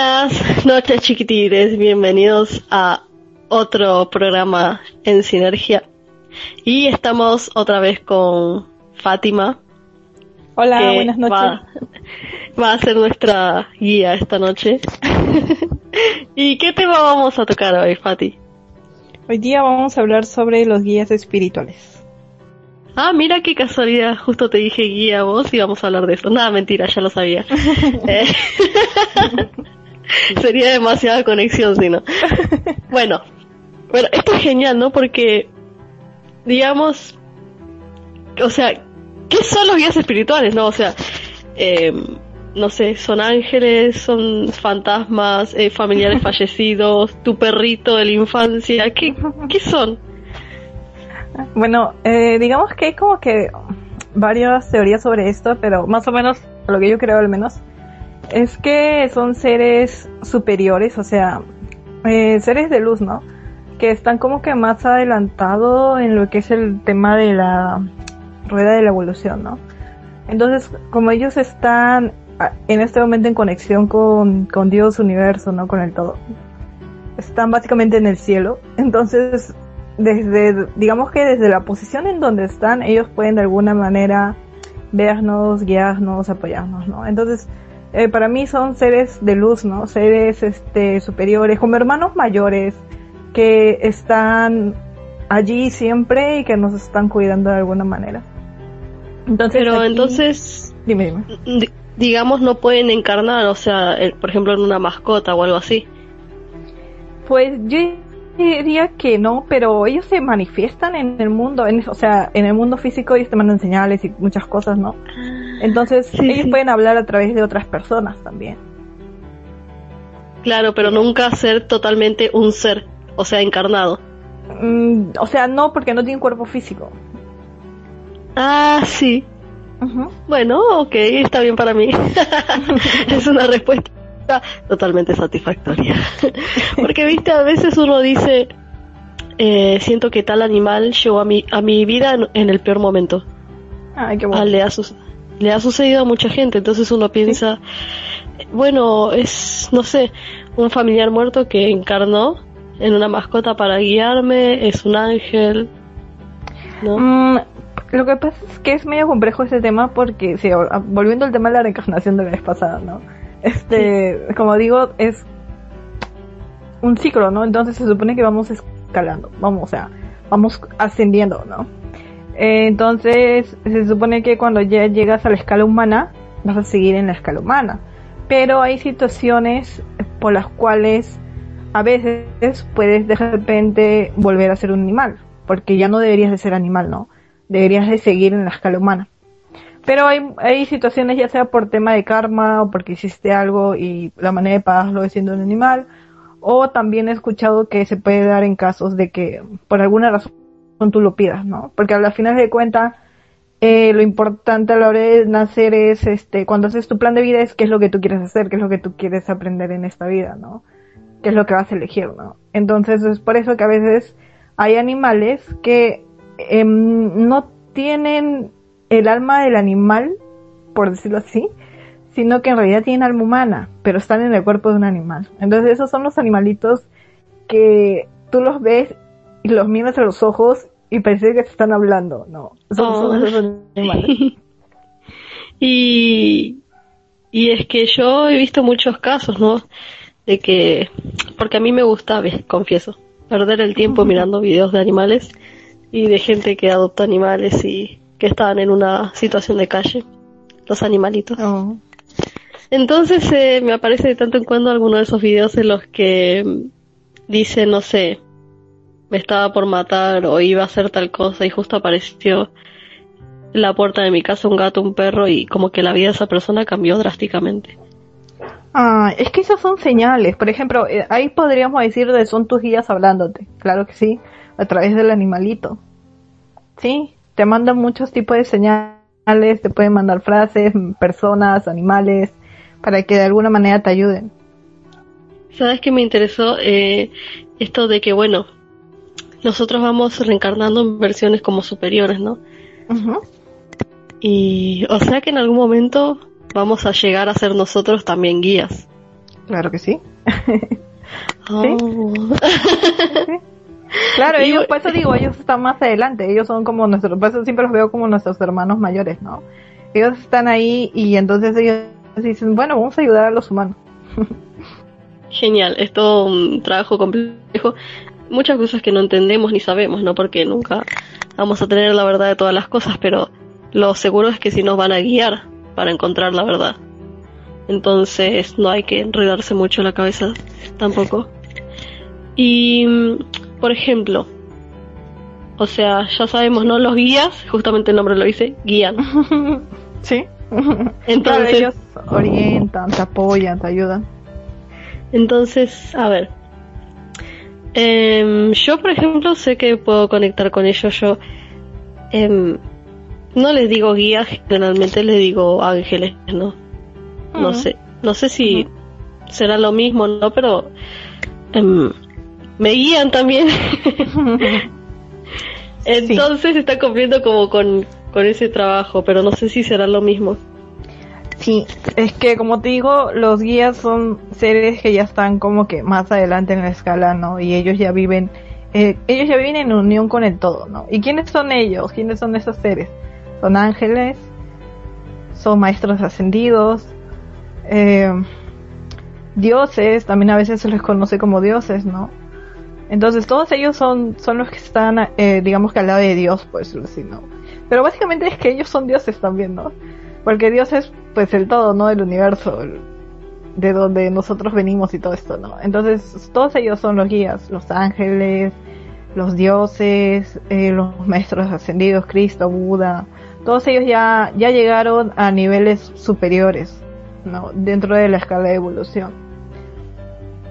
Buenas noches chiquitines, bienvenidos a otro programa en Sinergia. Y estamos otra vez con Fátima. Hola, buenas noches. Va, va, a ser nuestra guía esta noche. ¿Y qué tema vamos a tocar hoy, Fati? Hoy día vamos a hablar sobre los guías espirituales. Ah, mira qué casualidad, justo te dije guía vos y vamos a hablar de eso. Nada, mentira, ya lo sabía. Eh, sería demasiada conexión si no. Bueno, bueno, esto es genial, ¿no? Porque, digamos, o sea, ¿qué son los guías espirituales, no? O sea, eh, no sé, son ángeles, son fantasmas, eh, familiares fallecidos, tu perrito de la infancia, ¿qué, qué son? Bueno, eh, digamos que hay como que varias teorías sobre esto, pero más o menos, lo que yo creo al menos, es que son seres superiores, o sea, eh, seres de luz, ¿no? Que están como que más adelantados en lo que es el tema de la rueda de la evolución, ¿no? Entonces, como ellos están en este momento en conexión con, con Dios, universo, ¿no? Con el todo. Están básicamente en el cielo. Entonces, desde, digamos que desde la posición en donde están, ellos pueden de alguna manera vernos, guiarnos, apoyarnos, ¿no? Entonces, eh, para mí son seres de luz, ¿no? Seres este, superiores, como hermanos mayores, que están allí siempre y que nos están cuidando de alguna manera. Entonces, Pero entonces, dime, dime. Digamos, no pueden encarnar, o sea, por ejemplo, en una mascota o algo así. Pues yo diría que no, pero ellos se manifiestan en el mundo, en, o sea, en el mundo físico ellos te mandan señales y muchas cosas, ¿no? Entonces Sí, ellos sí. pueden hablar a través de otras personas también. Claro, pero nunca ser totalmente un ser, o sea, encarnado. Mm, o sea, no porque no tienen cuerpo físico. Ah, sí. Bueno, ok, está bien para mí. es una respuesta totalmente satisfactoria. Porque, viste, a veces uno dice, eh, siento que tal animal llegó a mi, a mi vida en, en el peor momento. Ay, qué Ah, bueno. le, ha le ha sucedido a mucha gente, entonces uno piensa, bueno, es, no sé, un familiar muerto que encarnó en una mascota para guiarme, es un ángel, ¿no? Mm, lo que pasa es que es medio complejo este tema porque, sí, volviendo al tema de la reencarnación de la vez pasada, ¿no? Este, como digo, es un ciclo, ¿no? Entonces se supone que vamos escalando, vamos, o sea, vamos ascendiendo, ¿no? Eh, entonces se supone que cuando ya llegas a la escala humana, vas a seguir en la escala humana. Pero hay situaciones por las cuales a veces puedes de repente volver a ser un animal, porque ya no deberías de ser animal, ¿no? Deberías de seguir en la escala humana. Pero hay, hay situaciones, ya sea por tema de karma o porque hiciste algo y la manera de pagarlo es siendo un animal, o también he escuchado que se puede dar en casos de que por alguna razón tú lo pidas, ¿no? Porque a la final de cuentas, eh, lo importante a la hora de nacer es, este, cuando haces tu plan de vida es qué es lo que tú quieres hacer, qué es lo que tú quieres aprender en esta vida, ¿no? Qué es lo que vas a elegir, ¿no? Entonces es por eso que a veces hay animales que em, no tienen el alma del animal, por decirlo así, sino que en realidad tienen alma humana, pero están en el cuerpo de un animal. Entonces esos son los animalitos que tú los ves y los miras a los ojos y parece que te están hablando, no. Son, Oh. son esos animales. y, y es que yo he visto muchos casos, ¿no? De que, porque a mí me gusta, confieso, perder el tiempo mirando videos de animales y de gente que adopta animales y que estaban en una situación de calle, los animalitos. Oh. Entonces eh, me aparece de tanto en cuando alguno de esos videos en los que mm, dice, no sé, me estaba por matar o iba a hacer tal cosa y justo apareció en la puerta de mi casa un gato, un perro y como que la vida de esa persona cambió drásticamente. Ah, es que esas son señales. Por ejemplo, eh, ahí podríamos decir de son tus guías hablándote. Claro que sí, a través del animalito. Sí, te mandan muchos tipos de señales, te pueden mandar frases, personas, animales, para que de alguna manera te ayuden. ¿Sabes qué me interesó? Eh, esto de que, bueno, nosotros vamos reencarnando en versiones como superiores, ¿no? Ujú. Y, o sea que en algún momento vamos a llegar a ser nosotros también guías. Claro que sí. Oh. Claro, Y- ellos, por eso digo, ellos están más adelante, ellos son como nuestros, por eso siempre los veo como nuestros hermanos mayores, ¿no? Ellos están ahí y entonces ellos dicen, bueno, vamos a ayudar a los humanos. Genial, es todo un trabajo complejo. Muchas cosas que no entendemos ni sabemos, ¿no? Porque nunca vamos a tener la verdad de todas las cosas, pero lo seguro es que sí nos van a guiar para encontrar la verdad. Entonces no hay que enredarse mucho la cabeza tampoco. Y, por ejemplo, o sea, ya sabemos, ¿no? Los guías, justamente el nombre lo dice, guían. sí. Claro, Entonces, ellos orientan, te apoyan, te ayudan. Entonces, a ver. Em, yo, por ejemplo, sé que puedo conectar con ellos. Yo em, no les digo guías, generalmente les digo ángeles, ¿no? No sé. No sé si será lo mismo, ¿no? Pero em, me guían también. Entonces está cumpliendo como con, con ese trabajo, pero no sé si será lo mismo. Sí, es que como te digo, los guías son seres que ya están como que más adelante en la escala, ¿no? Y ellos ya viven, eh, ellos ya viven en unión con el todo, ¿no? ¿Y quiénes son ellos? ¿Quiénes son esos seres? Son ángeles, son maestros ascendidos, eh, dioses, también a veces se les conoce como dioses, ¿no? Entonces todos ellos son, son los que están, eh, digamos que al lado de Dios, por decirlo así, ¿no? Pero básicamente es que ellos son dioses también, ¿no? Porque Dios es pues el todo, ¿no? El universo, de donde nosotros venimos y todo esto, ¿no? Entonces todos ellos son los guías, los ángeles, los dioses, eh, los maestros ascendidos, Cristo, Buda, todos ellos ya, ya llegaron a niveles superiores, ¿no? Dentro de la escala de evolución.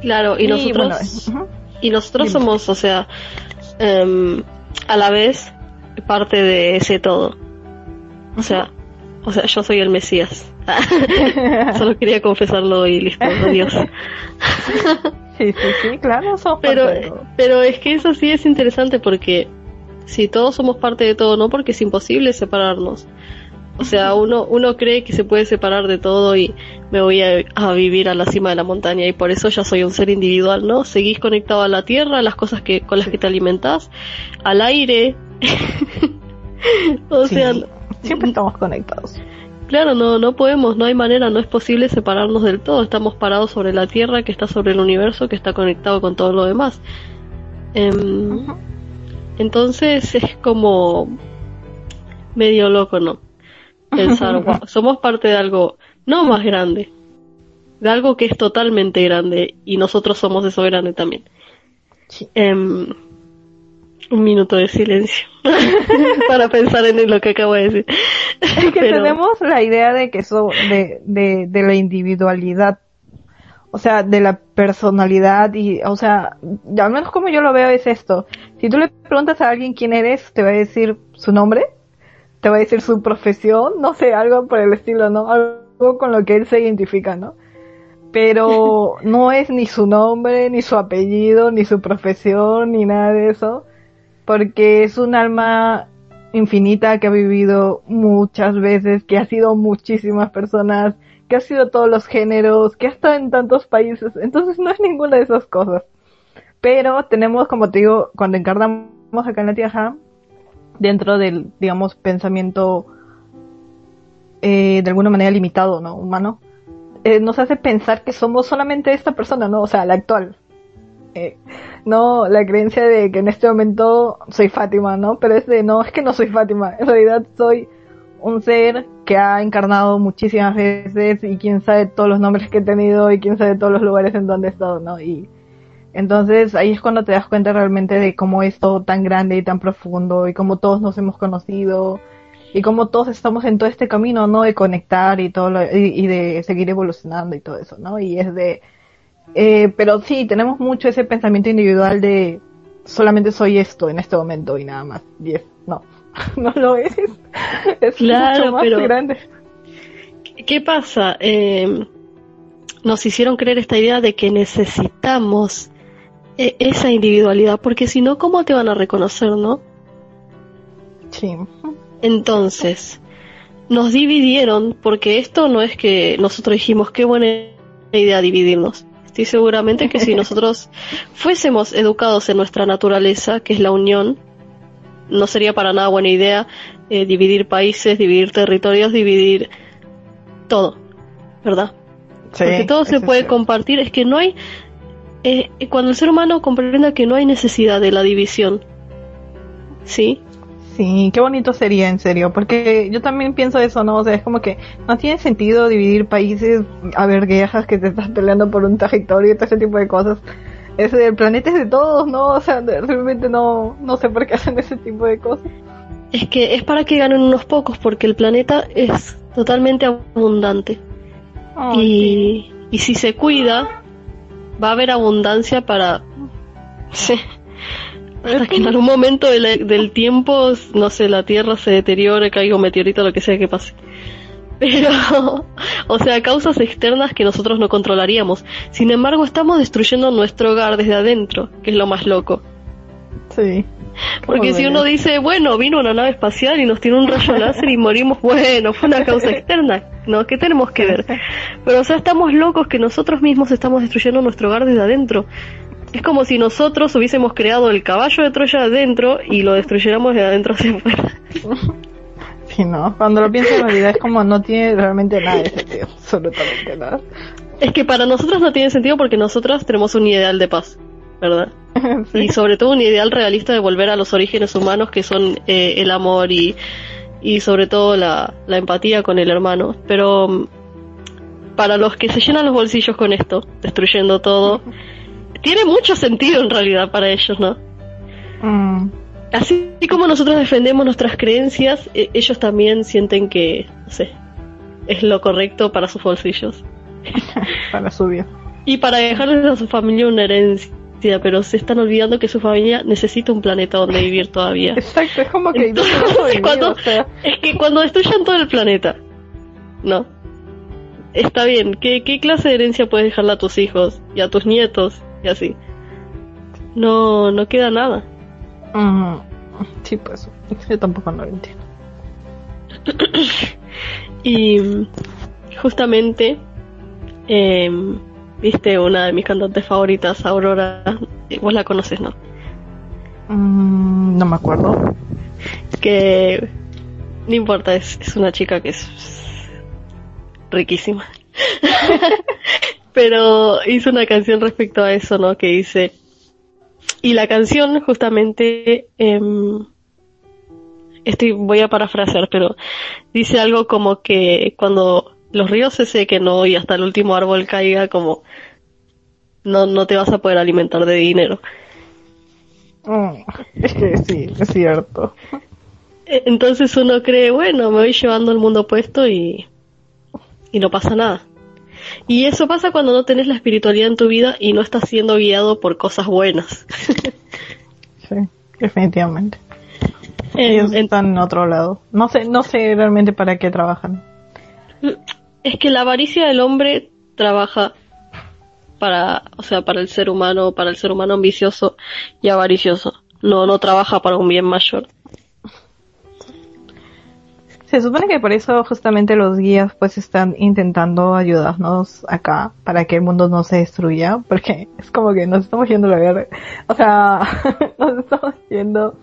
Claro, y, nosotros... bueno. Y nosotros somos, o sea, em, a la vez parte de ese todo. O sea, o sea, yo soy el Mesías. Solo quería confesarlo y listo, adiós. Sí, sí, sí, claro, somos Pero, parte de todo. pero es que eso sí es interesante porque si todos somos parte de todo, ¿no? Porque es imposible separarnos. O sea, uno, uno cree que se puede separar de todo y me voy a, a vivir a la cima de la montaña y por eso ya soy un ser individual, ¿no? Seguís conectado a la tierra, a las cosas que, con las que te alimentás, al aire. o Sí, sea, siempre estamos conectados. Claro, no, no podemos, no hay manera, no es posible separarnos del todo. Estamos parados sobre la Tierra, que está sobre el universo, que está conectado con todo lo demás. Em, Ujú. Entonces es como medio loco, ¿no? Pensar, "Guau, somos parte de algo no más grande, de algo que es totalmente grande y nosotros somos eso grande también. Sí. Em, un minuto de silencio para pensar en lo que acabo de decir. Es que Pero- tenemos la idea de que eso, de, de, de la individualidad, o sea, de la personalidad y, o sea, al menos como yo lo veo es esto. Si tú le preguntas a alguien quién eres, te va a decir su nombre, te va a decir su profesión, no sé, algo por el estilo, ¿no? Algo con lo que él se identifica, ¿no? Pero no es ni su nombre, ni su apellido, ni su profesión, ni nada de eso, porque es un alma infinita que ha vivido muchas veces, que ha sido muchísimas personas, que ha sido todos los géneros, que ha estado en tantos países, entonces no es ninguna de esas cosas. Pero tenemos, como te digo, cuando encarnamos acá en la Tierra, dentro del, digamos, pensamiento eh, de alguna manera limitado, ¿no? Humano, eh, nos hace pensar que somos solamente esta persona, ¿no? O sea, la actual. Eh, no la creencia de que en este momento soy Fátima, ¿no? Pero es de, no, es que no soy Fátima. En realidad soy un ser que ha encarnado muchísimas veces y quién sabe todos los nombres que he tenido y quién sabe todos los lugares en donde he estado, ¿no? Y entonces ahí es cuando te das cuenta realmente de cómo es todo tan grande y tan profundo y cómo todos nos hemos conocido y cómo todos estamos en todo este camino, ¿no? De conectar y todo lo- y, y de seguir evolucionando y todo eso, ¿no? Y es de, eh, pero sí, tenemos mucho ese pensamiento individual de solamente soy esto en este momento y nada más. Y es, no, no lo es. Es Claro, mucho más pero- grande. ¿Qué pasa? Eh, nos hicieron creer esta idea de que necesitamos esa individualidad, porque si no, ¿cómo te van a reconocer, no? Sí. Entonces, nos dividieron porque esto no es que nosotros dijimos qué buena idea dividirnos. Estoy seguramente que si nosotros fuésemos educados en nuestra naturaleza, que es la unión, no sería para nada buena idea eh, dividir países, dividir territorios, dividir todo, ¿verdad? Porque todo se puede compartir, es que no hay, eh, cuando el ser humano comprenda que no hay necesidad de la división, ¿sí? Sí, qué bonito sería, en serio, porque yo también pienso eso, ¿no? O sea, es como que no tiene sentido dividir países, a ver, guerras que te estás peleando por un territorio y todo ese tipo de cosas. Es, el planeta es de todos, ¿no? O sea, realmente no, no sé por qué hacen ese tipo de cosas. Es que es para que ganen unos pocos, porque el planeta es totalmente abundante. y, y si se cuida, va a haber abundancia para... Sí hasta que en algún momento del, tiempo, no sé, la Tierra se deteriore, caiga un meteorito, lo que sea que pase. Pero, o sea, causas externas que nosotros no controlaríamos. Sin embargo, estamos destruyendo nuestro hogar desde adentro, que es lo más loco. Sí. Porque si uno dice, bueno, vino una nave espacial y nos tiene un rayo láser y morimos, bueno, fue una causa externa, ¿no? ¿Qué tenemos que ver? Pero, o sea, estamos locos que nosotros mismos estamos destruyendo nuestro hogar desde adentro. Es como si nosotros hubiésemos creado el caballo de Troya adentro y lo destruyéramos de adentro hacia afuera. Sí, no. Cuando lo pienso en realidad es como no tiene realmente nada de sentido. Absolutamente nada. Es que para nosotros no tiene sentido porque nosotros tenemos un ideal de paz, ¿verdad? Y sobre todo un ideal realista de volver a los orígenes humanos que son eh, el amor y, y sobre todo la, la empatía con el hermano. Pero mm, para los que se llenan los bolsillos con esto, destruyendo todo, tiene mucho sentido en realidad para ellos, ¿no? Mm. Así como nosotros defendemos nuestras creencias, e-, ellos también sienten que, no sé, es lo correcto para sus bolsillos. para su vida. Y para dejarles a su familia una herencia, pero se están olvidando que su familia necesita un planeta donde vivir todavía. Exacto, es como que... cuando, Es que cuando destruyan todo el planeta, ¿no? Está bien, ¿qué, ¿qué clase de herencia puedes dejarle a tus hijos y a tus nietos y así. No, no queda nada. sí, pues yo tampoco no lo entiendo. y justamente, em, viste una de mis cantantes favoritas, Aurora, vos la conoces, ¿no? Mm, no me acuerdo. Que no importa, es, es una chica que es riquísima. pero hizo una canción respecto a eso, ¿no? Que dice, y la canción justamente, eh, estoy, voy a parafrasear, pero dice algo como que cuando los ríos se sequen ¿no? y hasta el último árbol caiga, como no, no te vas a poder alimentar de dinero. Mm, sí, es cierto. E, entonces uno cree, bueno, me voy llevando el mundo puesto y, y no pasa nada. Y eso pasa cuando no tenés la espiritualidad en tu vida y no estás siendo guiado por cosas buenas. sí, definitivamente. Ellos están en otro lado. No sé, no sé realmente para qué trabajan. Es que la avaricia del hombre trabaja para, o sea, para el ser humano, para el ser humano ambicioso y avaricioso. No, no trabaja para un bien mayor. Se supone que por eso justamente los guías pues están intentando ayudarnos acá para que el mundo no se destruya, porque es como que nos estamos yendo a la guerra, o sea, nos estamos yendo,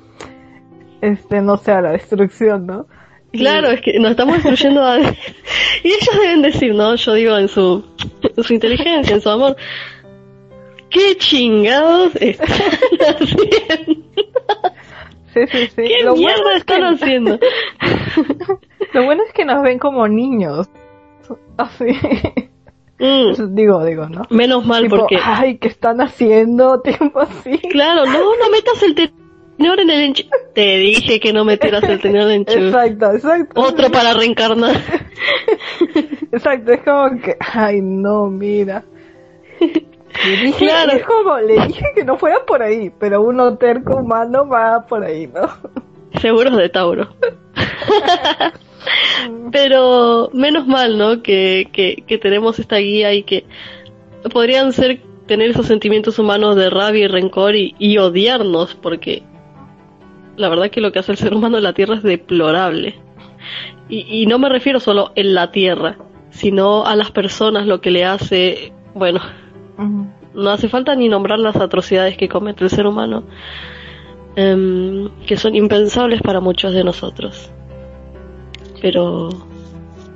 este, no sé, la destrucción, ¿no? Claro, es que nos estamos destruyendo a... y ellos deben decir, ¿no? Yo digo en su, en su inteligencia, en su amor, ¿qué chingados están haciendo? ¿Qué mierda están haciendo? Lo bueno es que nos ven como niños. Así. Mm. Digo, digo, ¿no? Menos mal porque. Ay, ¿qué están haciendo? Tiempo así. Claro, no, no metas el tenedor en el enchufe. Te dije que no metieras el tenedor en enchufe. Exacto, exacto. Otro para reencarnar. exacto, es como que. Ay, no, mira. Le dije, claro. es como, le dije que no fuera por ahí, pero un terco humano va por ahí, ¿no? Seguros de Tauro. pero menos mal, ¿no? Que, que, tenemos esta guía y que podrían ser tener esos sentimientos humanos de rabia y rencor y, odiarnos, porque la verdad que lo que hace el ser humano en la Tierra es deplorable. Y, y no me refiero solo en la Tierra, sino a las personas, lo que le hace bueno, no hace falta ni nombrar las atrocidades que comete el ser humano, em, que son impensables para muchos de nosotros. Pero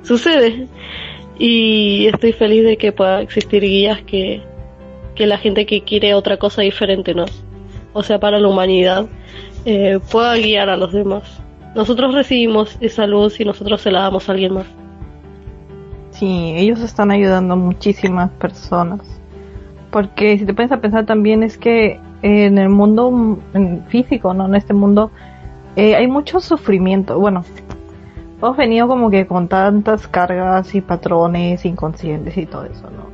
sucede. Y estoy feliz de que pueda existir guías que, que la gente que quiere otra cosa diferente, ¿no? O sea, para la humanidad, eh, pueda guiar a los demás. Nosotros recibimos esa luz y nosotros se la damos a alguien más. Sí, ellos están ayudando a muchísimas personas. Porque si te pones a pensar también es que en el mundo físico, ¿no? En este mundo eh, hay mucho sufrimiento. Bueno, hemos venido como que con tantas cargas y patrones inconscientes y todo eso, ¿no?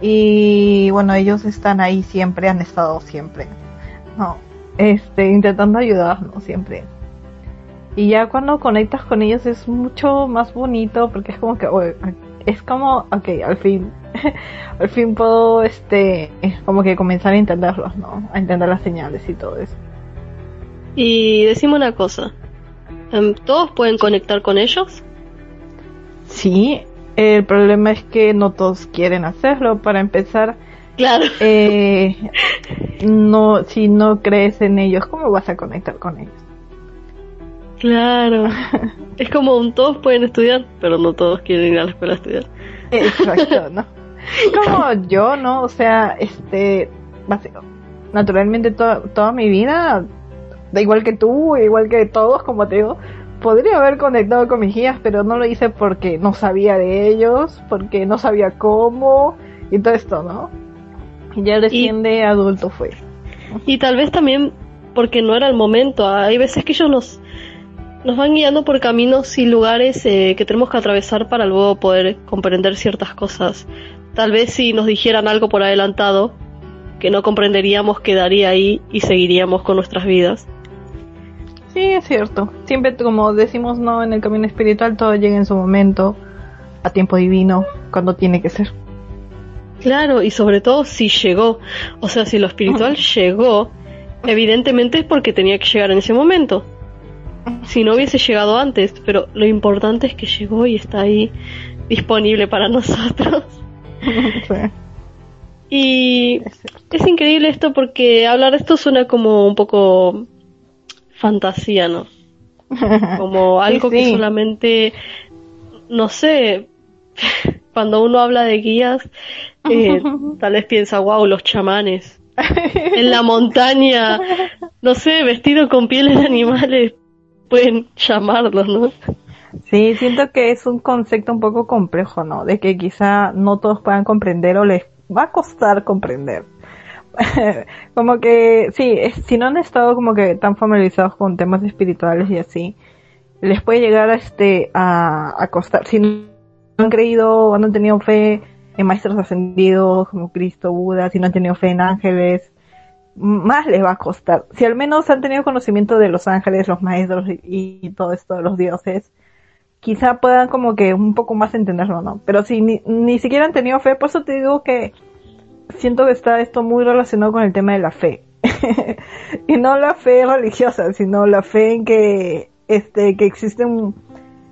Y bueno, ellos están ahí siempre, han estado siempre, ¿no? Este, intentando ayudarnos siempre. Y ya cuando conectas con ellos es mucho más bonito porque es como que, es como, ok, al fin, al fin puedo, este, como que comenzar a entenderlos, ¿no? A entender las señales y todo eso. Y decime una cosa, em, ¿todos pueden conectar con ellos? Sí, el problema es que no todos quieren hacerlo. Para empezar, claro. Eh, no, si no crees en ellos, ¿cómo vas a conectar con ellos? Claro. es como un todos pueden estudiar, pero no todos quieren ir a la escuela a estudiar. Exacto, ¿no? Como yo, ¿no? O sea, este, naturalmente toda mi vida, da igual que tú, igual que todos, como te digo, podría haber conectado con mis guías, pero no lo hice porque no sabía de ellos, porque no sabía cómo, y todo esto, ¿no? Y ya recién de adulto fue. Y tal vez también porque no era el momento. Hay veces que ellos nos nos van guiando por caminos y lugares eh, que tenemos que atravesar para luego poder comprender ciertas cosas. Tal vez si nos dijeran algo por adelantado que no comprenderíamos quedaría ahí y seguiríamos con nuestras vidas. Sí, es cierto. Siempre como decimos no en el camino espiritual todo llega en su momento, a tiempo divino, cuando tiene que ser. Claro, y sobre todo si llegó. O sea, si lo espiritual llegó, evidentemente es porque tenía que llegar en ese momento si no hubiese llegado antes, pero lo importante es que llegó y está ahí disponible para nosotros. Y es increíble esto porque hablar de esto suena como un poco fantasía, ¿no? Como algo que solamente, no sé, cuando uno habla de guías, eh, tal vez piensa, wow, los chamanes. En la montaña, no sé, vestido con pieles de animales, pueden llamarlos, ¿no? Sí, siento que es un concepto un poco complejo, ¿no? De que quizá no todos puedan comprender o les va a costar comprender. como que, sí, si no han estado como que tan familiarizados con temas espirituales y así, les puede llegar a este, a, a costar. Si no han creído o no han tenido fe en maestros ascendidos como Cristo, Buda, si no han tenido fe en ángeles, más les va a costar. Si al menos han tenido conocimiento de los ángeles, los maestros y, todo esto los dioses, quizá puedan como que un poco más entenderlo, ¿no? Pero si ni, ni siquiera han tenido fe, por eso te digo que siento que está esto muy relacionado con el tema de la fe. y no la fe religiosa, sino la fe en que este que existen un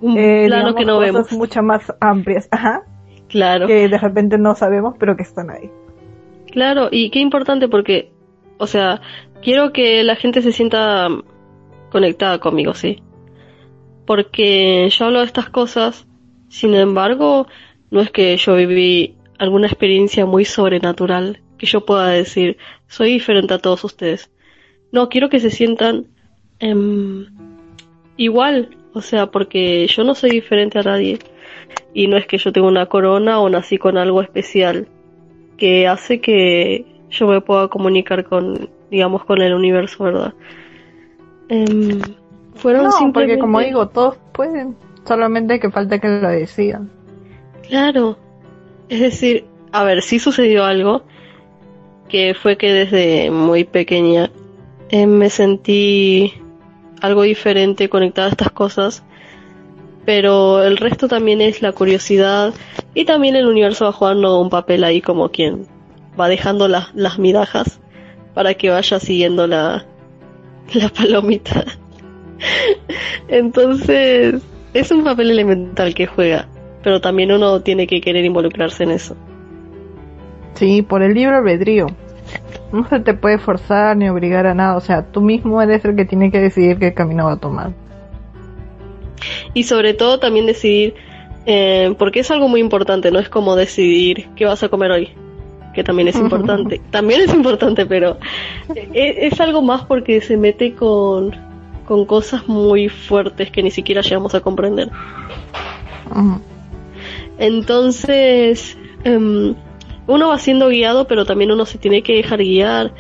eh, plano que no cosas vemos mucho más amplias, ajá. Claro. Que de repente no sabemos, pero que están ahí. Claro, y qué importante porque o sea, quiero que la gente se sienta conectada conmigo, sí. Porque yo hablo de estas cosas, sin embargo, no es que yo viví alguna experiencia muy sobrenatural que yo pueda decir, soy diferente a todos ustedes. No, quiero que se sientan em, igual, o sea, porque yo no soy diferente a nadie. Y no es que yo tenga una corona o nací con algo especial que hace que yo me pueda comunicar con, digamos, con el universo, ¿verdad? Em, fueron no, porque como digo, todos pueden, solamente que falta que lo decidan. Claro, es decir, a ver, sí sucedió algo, que fue que desde muy pequeña em, me sentí algo diferente conectada a estas cosas, pero el resto también es la curiosidad y también el universo va jugando un papel ahí como quien va dejando las migajas para que vaya siguiendo la, la palomita. Entonces, es un papel elemental que juega, pero también uno tiene que querer involucrarse en eso. Sí, por el libre albedrío. No se te puede forzar ni obligar a nada, o sea, tú mismo eres el que tiene que decidir qué camino va a tomar. Y sobre todo también decidir, eh, porque es algo muy importante, no es como decidir qué vas a comer hoy, que también es importante, también es importante, pero es, es algo más porque se mete con, con cosas muy fuertes que ni siquiera llegamos a comprender. Entonces, em, uno va siendo guiado, pero también uno se tiene que dejar guiar.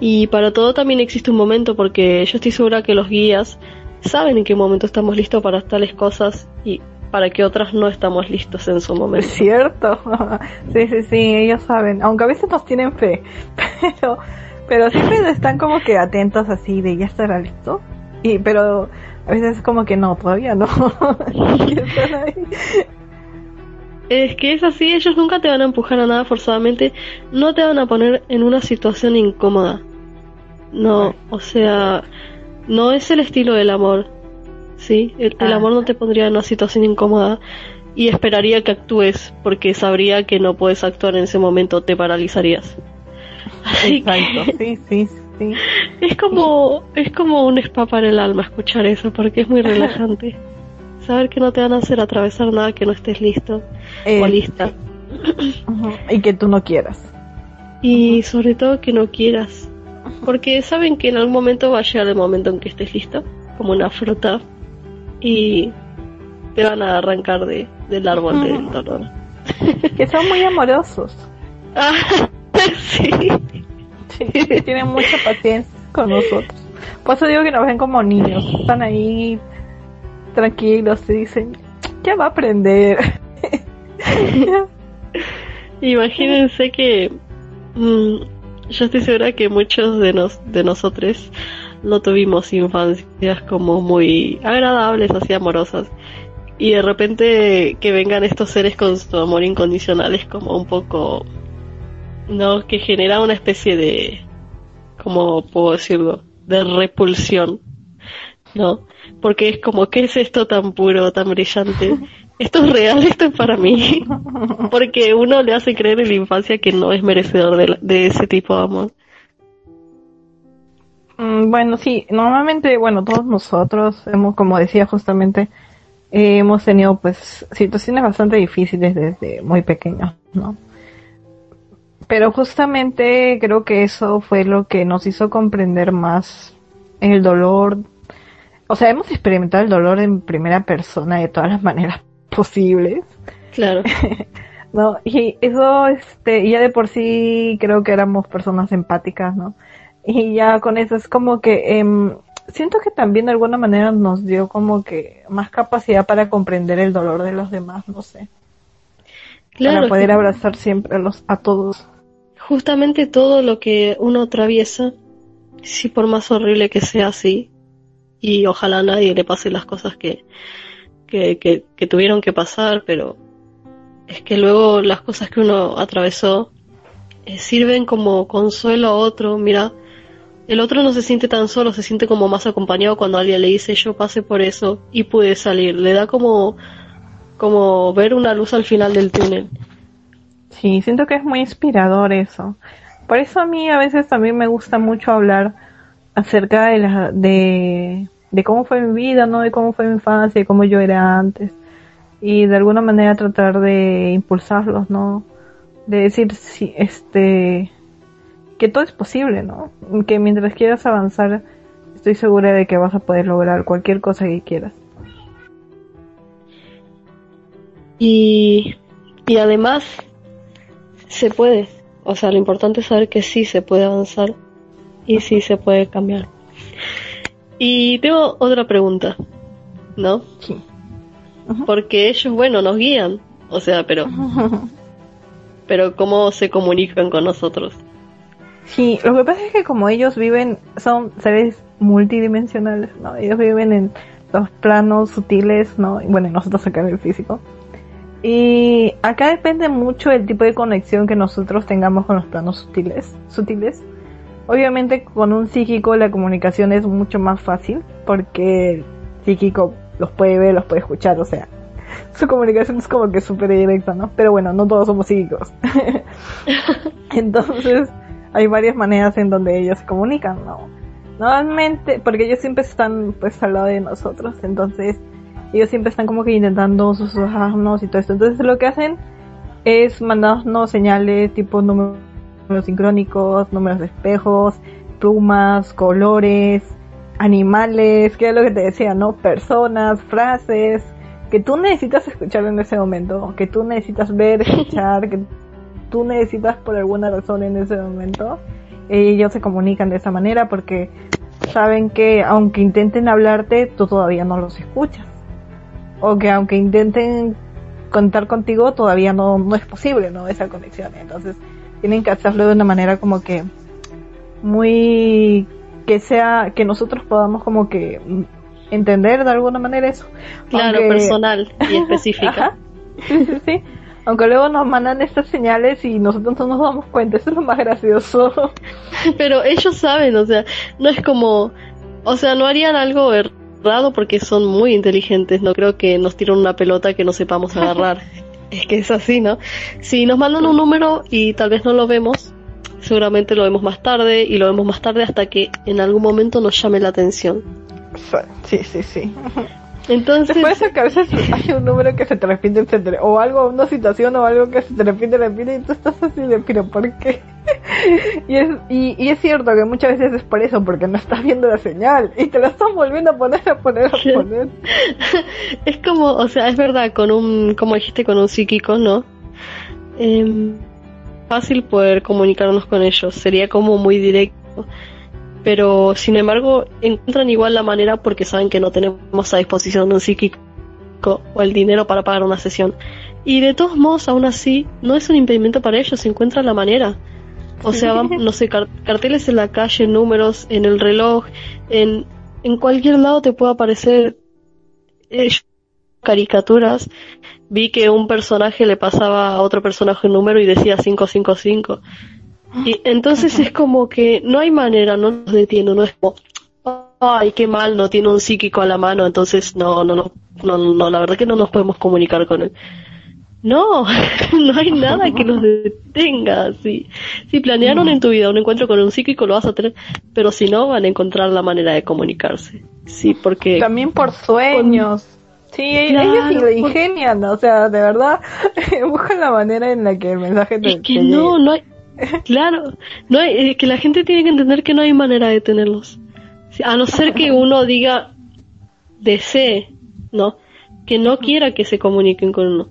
Y para todo también existe un momento, porque yo estoy segura que los guías saben en qué momento estamos listos para tales cosas y para qué otras no estamos listos en su Es momento. cierto. sí, sí, sí, ellos saben. Aunque a veces nos tienen fe. Pero, pero siempre están como que atentos así de ya estará listo. Y, pero a veces es como que no, todavía no. Es que es así, ellos nunca te van a empujar a nada forzadamente, no te van a poner en una situación incómoda. No, o sea, no es el estilo del amor. ¿Sí? El, el Ah. amor no te pondría en una situación incómoda y esperaría que actúes porque sabría que no puedes actuar en ese momento, te paralizarías. Así que- Exacto, sí, sí, sí. es como, es como un spa para el alma escuchar eso, porque es muy relajante. Saber que no te van a hacer atravesar nada que no estés listo Eh, o lista. ujú, Y que tú no quieras. Y sobre todo que no quieras. Porque saben que en algún momento va a llegar el momento en que estés listo, como una fruta, y te van a arrancar de, del árbol del dolor. Que son muy amorosos. Ah, sí. Sí, tienen mucha paciencia con nosotros. Por eso digo que nos ven como niños. Están ahí tranquilos y dicen, ya va a aprender. Imagínense que mm, yo estoy segura que muchos de, nos, de nosotros no tuvimos infancias como muy agradables, así amorosas. Y de repente que vengan estos seres con su amor incondicional es como un poco, ¿no? Que genera una especie de, ¿cómo puedo decirlo? De repulsión, ¿no? Porque es como, ¿qué es esto tan puro, tan brillante? Esto es real, esto es para mí. Porque uno le hace creer en la infancia que no es merecedor de, la- de ese tipo de amor. Mm, Bueno, sí, normalmente, bueno, todos nosotros hemos, como decía justamente, eh, hemos tenido pues situaciones bastante difíciles desde muy pequeños, ¿no? Pero justamente creo que eso fue lo que nos hizo comprender más el dolor. O sea, hemos experimentado el dolor en primera persona de todas las maneras posibles. Claro. ¿no? Y eso, este, ya de por sí creo que éramos personas empáticas, ¿no? Y ya con eso es como que em, siento que también de alguna manera nos dio como que más capacidad para comprender el dolor de los demás, no sé, Claro. para poder abrazar siempre a los a todos. Justamente todo lo que uno atraviesa, si por más horrible que sea así, y ojalá nadie le pase las cosas que, que, que, que tuvieron que pasar, pero es que luego las cosas que uno atravesó eh, sirven como consuelo a otro. Mira, el otro no se siente tan solo, se siente como más acompañado cuando alguien le dice yo pasé por eso y pude salir. Le da como, como ver una luz al final del túnel. Sí, siento que es muy inspirador eso. Por eso a mí a veces también me gusta mucho hablar acerca de, de, de cómo fue mi vida, ¿no? De cómo fue mi infancia, de cómo yo era antes. Y de alguna manera tratar de impulsarlos, ¿no? De decir, sí, este, que todo es posible, ¿no? Que mientras quieras avanzar, estoy segura de que vas a poder lograr cualquier cosa que quieras. Y, y además, se puede. O sea, lo importante es saber que sí se puede avanzar y sí se puede cambiar. Y tengo otra pregunta, ¿no? Sí. Porque ellos, bueno, nos guían. O sea, pero, pero ¿cómo se comunican con nosotros? Sí, lo que pasa es que como ellos viven, son seres multidimensionales, ¿no? Ellos viven en los planos sutiles, ¿no? Bueno, nosotros acá en el físico. Y acá depende mucho el tipo de conexión que nosotros tengamos con los planos sutiles. sutiles. Obviamente con un psíquico la comunicación es mucho más fácil porque el psíquico los puede ver, los puede escuchar, o sea, su comunicación es como que súper directa, ¿no? Pero bueno, no todos somos psíquicos. Entonces, hay varias maneras en donde ellos se comunican, ¿no? Normalmente, porque ellos siempre están pues al lado de nosotros, entonces ellos siempre están como que intentando susurrarnos y todo esto. Entonces lo que hacen es mandarnos señales tipo números sincrónicos, números de espejos, plumas, colores, animales, que es lo que te decía, ¿no? Personas, frases, que tú necesitas escuchar en ese momento, que tú necesitas ver, escuchar, que tú necesitas por alguna razón en ese momento. Ellos se comunican de esa manera porque saben que aunque intenten hablarte, tú todavía no los escuchas. O que aunque intenten contar contigo, todavía no, no es posible, ¿no? Esa conexión. Entonces, tienen que hacerlo de una manera como que muy que sea que nosotros podamos como que entender de alguna manera eso. Claro, personal y específica. sí, sí, sí. Aunque luego nos mandan estas señales y nosotros no nos damos cuenta, eso es lo más gracioso. Pero ellos saben, o sea, no es como, o sea, no harían algo errado porque son muy inteligentes, no creo que nos tiren una pelota que no sepamos agarrar. es que es así, ¿no? Si nos mandan un número y tal vez no lo vemos, seguramente lo vemos más tarde y lo vemos más tarde hasta que en algún momento nos llame la atención. Sí, sí, sí. Entonces. Después que a veces hay un número que se te repite, etcétera, o algo, una situación o algo que se te repite, repite, y tú estás así de, pero ¿por qué? y, es, y, es cierto que muchas veces es por eso, porque no estás viendo la señal y te la están volviendo a poner, a poner, a poner. es como, o sea, es verdad, con un, como dijiste, con un psíquico, ¿no? Eh, fácil poder comunicarnos con ellos, sería como muy directo pero sin embargo encuentran igual la manera porque saben que no tenemos a disposición un psíquico o el dinero para pagar una sesión. Y de todos modos, aún así, no es un impedimento para ellos, se encuentra la manera. O sea, no sé, carteles en la calle, números, en el reloj, en, en cualquier lado te puede aparecer eh, caricaturas. Vi que un personaje le pasaba a otro personaje un número y decía 555. Y entonces es como que no hay manera, no nos detiene, no es como, ay, qué mal, no tiene un psíquico a la mano, entonces no, no, no, no, no, la verdad que no nos podemos comunicar con él. No, no hay nada que nos detenga. Si, si planearon en tu vida un encuentro con un psíquico, lo vas a tener, pero si no, van a encontrar la manera de comunicarse. Sí, porque. También por sueños. Sí, ellos lo ingenian, o sea, de verdad, buscan la manera en la que el mensaje te. Es que no, no hay Claro, no hay, que la gente tiene que entender que no hay manera de tenerlos. A no ser que uno diga, desee, ¿no? Que no quiera que se comuniquen con uno.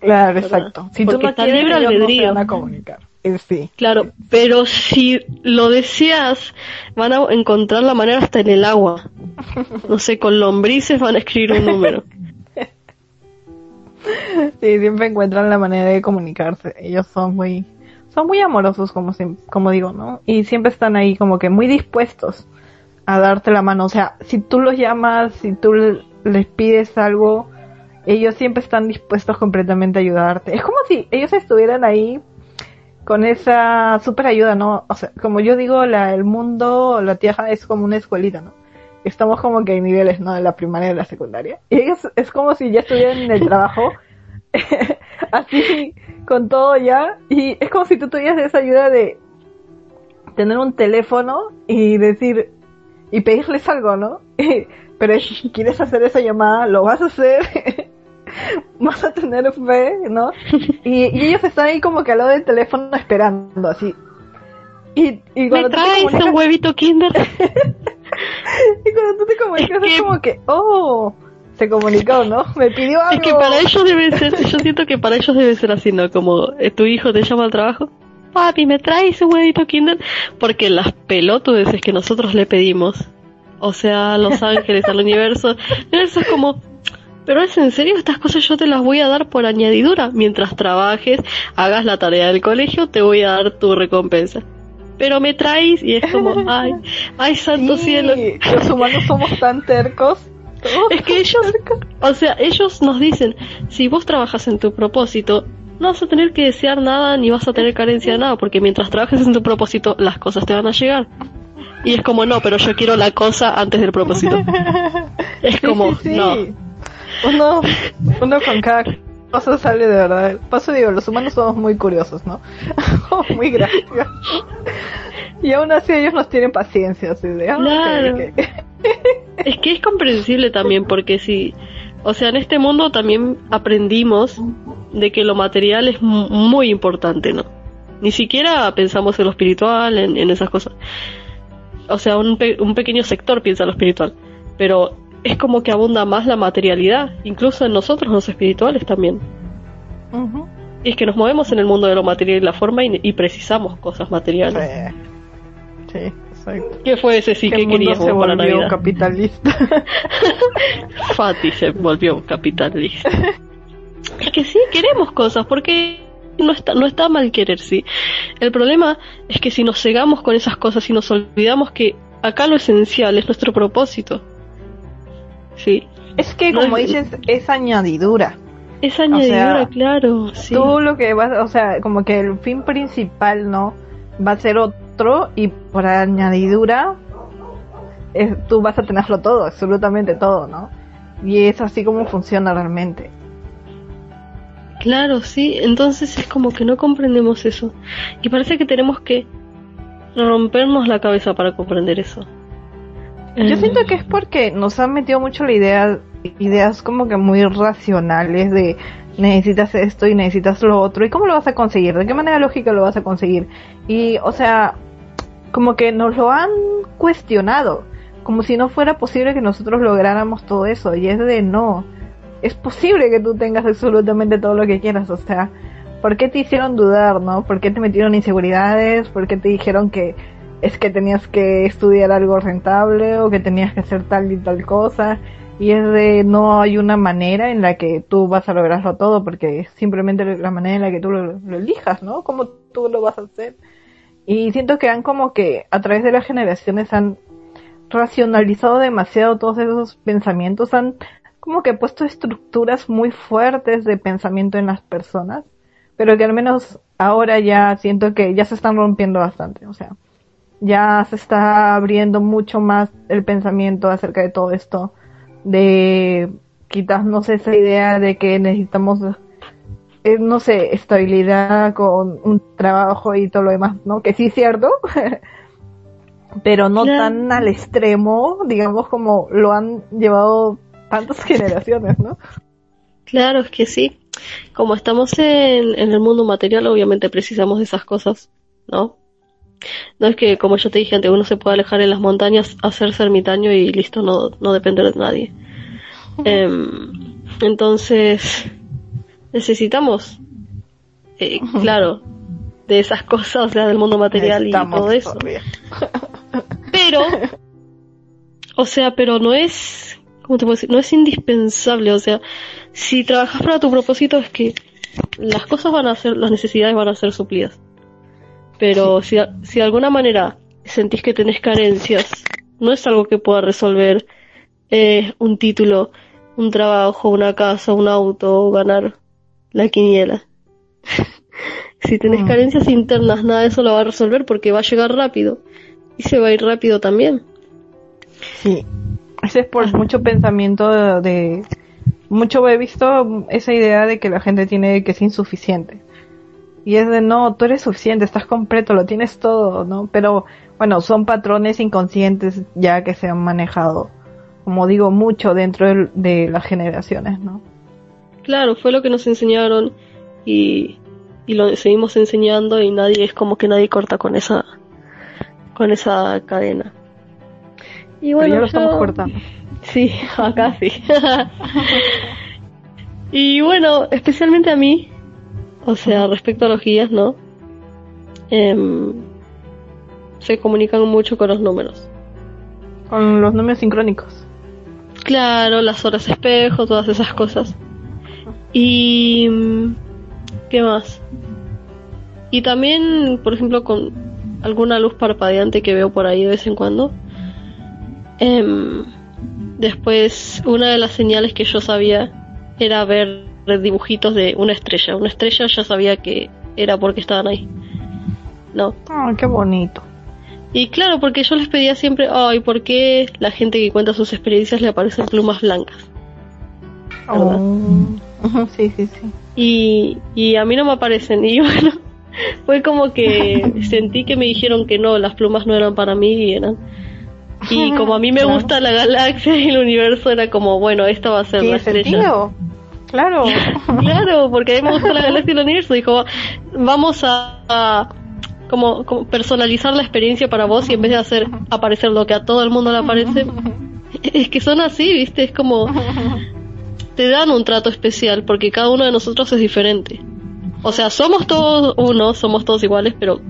Claro, exacto. Si tú no está libre albedrío. van a comunicar. Eh, sí. Claro, pero si lo deseas, van a encontrar la manera hasta en el agua. No sé, con lombrices van a escribir un número. Sí, siempre encuentran la manera de comunicarse. Ellos son muy son muy amorosos, como, como digo, ¿no? Y siempre están ahí como que muy dispuestos a darte la mano. O sea, si tú los llamas, si tú les pides algo, ellos siempre están dispuestos completamente a ayudarte. Es como si ellos estuvieran ahí con esa super ayuda, ¿no? O sea, como yo digo, el mundo, la tierra es como una escuelita, ¿no? Estamos como que hay niveles, ¿no? De la primaria y de la secundaria. Y ellos es como si ya estuvieran en el trabajo, así, con todo ya. Y es como si tú tuvieras esa ayuda de tener un teléfono y decir, y pedirles algo, ¿no? Pero si quieres hacer esa llamada, lo vas a hacer. vas a tener fe, ¿no? Y, ellos están ahí como que al lado del teléfono esperando, así. Y, y cuando ¿Me traes comunicas... un huevito Kinder? y cuando tú te comunicas es, como que, oh, se comunicó, ¿no? Me pidió algo. Es que para ellos debe ser, yo siento que para ellos debe ser así, ¿no? Como eh, tu hijo te llama al trabajo, papi, ¿me traes un huevito Kinder? Porque las pelotudes que nosotros le pedimos, o sea, a los ángeles, al universo, eso es como, pero es en serio, estas cosas yo te las voy a dar por añadidura. Mientras trabajes, hagas la tarea del colegio, te voy a dar tu recompensa. Pero me traes y es como, ay, ay, santo cielo. Los humanos somos tan tercos es que ellos, o sea, ellos nos dicen, si vos trabajas en tu propósito, no vas a tener que desear nada ni vas a tener carencia de nada, porque mientras trabajes en tu propósito, las cosas te van a llegar. Y es como, no, pero yo quiero la cosa antes del propósito. Es como, no. Uno, uno con cada cosa sale de verdad. Paso digo, los humanos somos muy curiosos, ¿no? muy graciosos. Y aún así ellos nos tienen paciencia, así de, ah, Claro. Es que es comprensible también, porque si, o sea, en este mundo también aprendimos de que lo material es mu- muy importante, ¿no? Ni siquiera pensamos en lo espiritual, en, en esas cosas. O sea, un, pe- un pequeño sector piensa en lo espiritual, pero es como que abunda más la materialidad, incluso en nosotros los espirituales también. Y es que nos movemos en el mundo de lo material y la forma y, y precisamos cosas materiales. Sí, sí, exacto. ¿Qué fue ese sí Que que el mundo queríamos se para volvió Navidad? capitalista. Fati se volvió capitalista. Es que sí, queremos cosas, porque no está, no está mal querer, sí. El problema es que si nos cegamos con esas cosas y nos olvidamos que acá lo esencial es nuestro propósito. Sí. es que No, como es- dices, es añadidura. Esa añadidura, sea, claro, sí. Tú lo que vas, o sea, como que el fin principal, ¿no? Va a ser otro y por añadidura es- tú vas a tenerlo todo, absolutamente todo, ¿no? Y es así como funciona realmente. Claro, sí. Entonces es como que no comprendemos eso. Y parece que tenemos que rompernos la cabeza para comprender eso. Yo Eh, siento que es porque nos han metido mucho la idea, ideas como que muy racionales de necesitas esto y necesitas lo otro y cómo lo vas a conseguir, de qué manera lógica lo vas a conseguir. Y, o sea, como que nos lo han cuestionado, como si no fuera posible que nosotros lográramos todo eso. Y es de no, es posible que tú tengas absolutamente todo lo que quieras, o sea, ¿por qué te hicieron dudar, no? ¿Por qué te metieron inseguridades? ¿Por qué te dijeron que es que tenías que estudiar algo rentable o que tenías que hacer tal y tal cosa? Y es de no hay una manera en la que tú vas a lograrlo todo, porque es simplemente la manera en la que tú lo, lo elijas, ¿no? ¿Cómo tú lo vas a hacer? Y siento que han como que a través de las generaciones han racionalizado demasiado todos esos pensamientos, han como que puesto estructuras muy fuertes de pensamiento en las personas, pero que al menos ahora ya siento que ya se están rompiendo bastante, o sea, ya se está abriendo mucho más el pensamiento acerca de todo esto, de quitarnos esa idea de que necesitamos, eh, no sé, estabilidad con un trabajo y todo lo demás, ¿no? Que sí es cierto, pero no Claro. tan al extremo, digamos, como lo han llevado tantas generaciones, ¿no? Claro, es que sí. Como estamos en, en el mundo material, obviamente precisamos de esas cosas, ¿no? No es que, como yo te dije antes, uno se puede alejar en las montañas, hacerse ermitaño y listo, no, no depender de nadie. Em, entonces, necesitamos, eh, claro, de esas cosas, o sea, del mundo material y todo eso. Pero, o sea, pero no es, ¿cómo te puedo decir? No es indispensable, o sea, si trabajas para tu propósito es que las cosas van a ser, las necesidades van a ser suplidas. Pero si, si de alguna manera sentís que tenés carencias, no es algo que pueda resolver eh, un título, un trabajo, una casa, un auto o ganar la quiniela. si tenés Mm. carencias internas, nada de eso lo va a resolver porque va a llegar rápido y se va a ir rápido también. Sí, ese es por mucho pensamiento de, de- mucho he visto esa idea de que la gente tiene que es insuficiente. Y es de no, tú eres suficiente, estás completo, lo tienes todo, ¿no? Pero bueno, son patrones inconscientes ya que se han manejado, como digo, mucho dentro de, las generaciones, ¿no? Claro, fue lo que nos enseñaron y, y lo seguimos enseñando y nadie es como que nadie corta con esa con esa cadena. Y Pero bueno, ya lo estamos cortando. Sí, acá sí. y bueno, especialmente a mí, o sea, respecto a los guías, ¿no? Em, se comunican mucho con los números. Con los números sincrónicos. Claro, las horas espejo, todas esas cosas. Y... mm, ¿Qué más? Y también, por ejemplo, con alguna luz parpadeante que veo por ahí de vez en cuando. Em, después, una de las señales que yo sabía era ver dibujitos de una estrella. Una estrella ya sabía que era porque estaban ahí. No. Ah, qué bonito. Y claro, porque yo les pedía siempre, ay, ¿por qué la gente que cuenta sus experiencias le aparecen plumas blancas? Oh. Sí, sí, sí. Y, y a mí no me aparecen. Y bueno, fue como que sentí que me dijeron que no, las plumas no eran para mí y eran. Y como a mí me Claro. gusta la galaxia y el universo, era como, bueno, esta va a ser la ¿Tiene estrella. sentido? Claro. Claro, porque a mí me gusta la galaxia y el universo. Dijo, vamos a, a como, como personalizar la experiencia para vos y en vez de hacer aparecer lo que a todo el mundo le aparece, es que son así, ¿viste? Es como te dan un trato especial porque cada uno de nosotros es diferente. O sea, somos todos uno, somos todos iguales, pero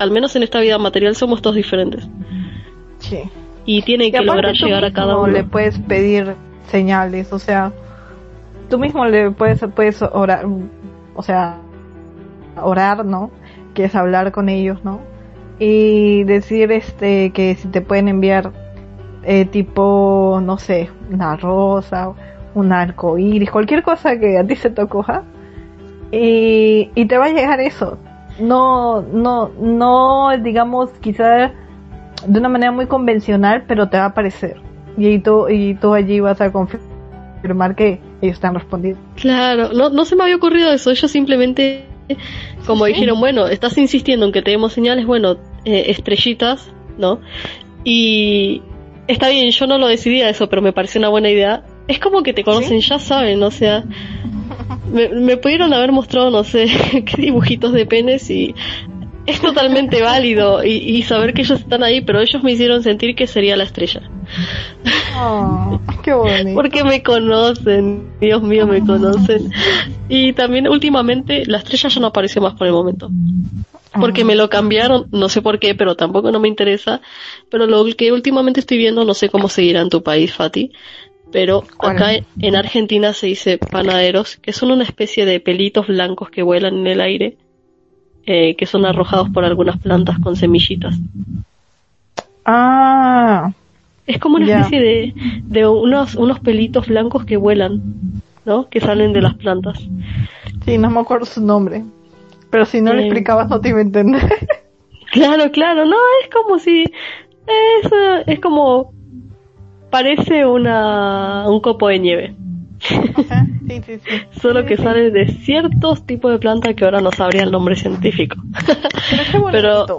al menos en esta vida material somos todos diferentes. Sí. Y tienen Y que lograr llegar a cada uno. le puedes pedir señales, o sea, tú mismo le puedes, puedes orar, o sea, orar, ¿no? Que es hablar con ellos, ¿no? Y decir, este, que si te pueden enviar, eh, tipo, no sé, una rosa, un arco iris, cualquier cosa que a ti se te ocurra, y, y te va a llegar eso. No, no, no, digamos, quizá de una manera muy convencional, pero te va a aparecer. Y tú, y tú allí vas a confirmar que ellos te han respondido. Claro, no, no se me había ocurrido eso. Ellos simplemente, como Sí. dijeron, bueno, estás insistiendo en que te demos señales, bueno, eh, estrellitas, ¿no? Y está bien, yo no lo decidía eso, pero me pareció una buena idea. Es como que te conocen, ya saben, o sea, me, me pudieron haber mostrado, no sé, qué dibujitos de penes y es totalmente válido y, y saber que ellos están ahí, pero ellos me hicieron sentir que sería la estrella. Oh, qué bonito. Porque me conocen, Dios mío, me conocen. Y también últimamente la estrella ya no apareció más por el momento. Porque me lo cambiaron, no sé por qué, pero tampoco no me interesa. Pero lo que últimamente estoy viendo, no sé cómo seguirá en tu país, Fati. Pero acá en Argentina se dice panaderos, que son una especie de pelitos blancos que vuelan en el aire, eh, que son arrojados por algunas plantas con semillitas. Ah, Es como una especie de, de unos, unos pelitos blancos que vuelan, ¿no? Que salen de las plantas. sí, no me acuerdo su nombre. Pero si no le Eh. explicabas no te iba a entender. Claro, claro, no, es como si, es, es como, parece una, un copo de nieve, sí, sí, sí. solo que sale de ciertos tipos de planta que ahora no sabría el nombre científico. Pero. Pero-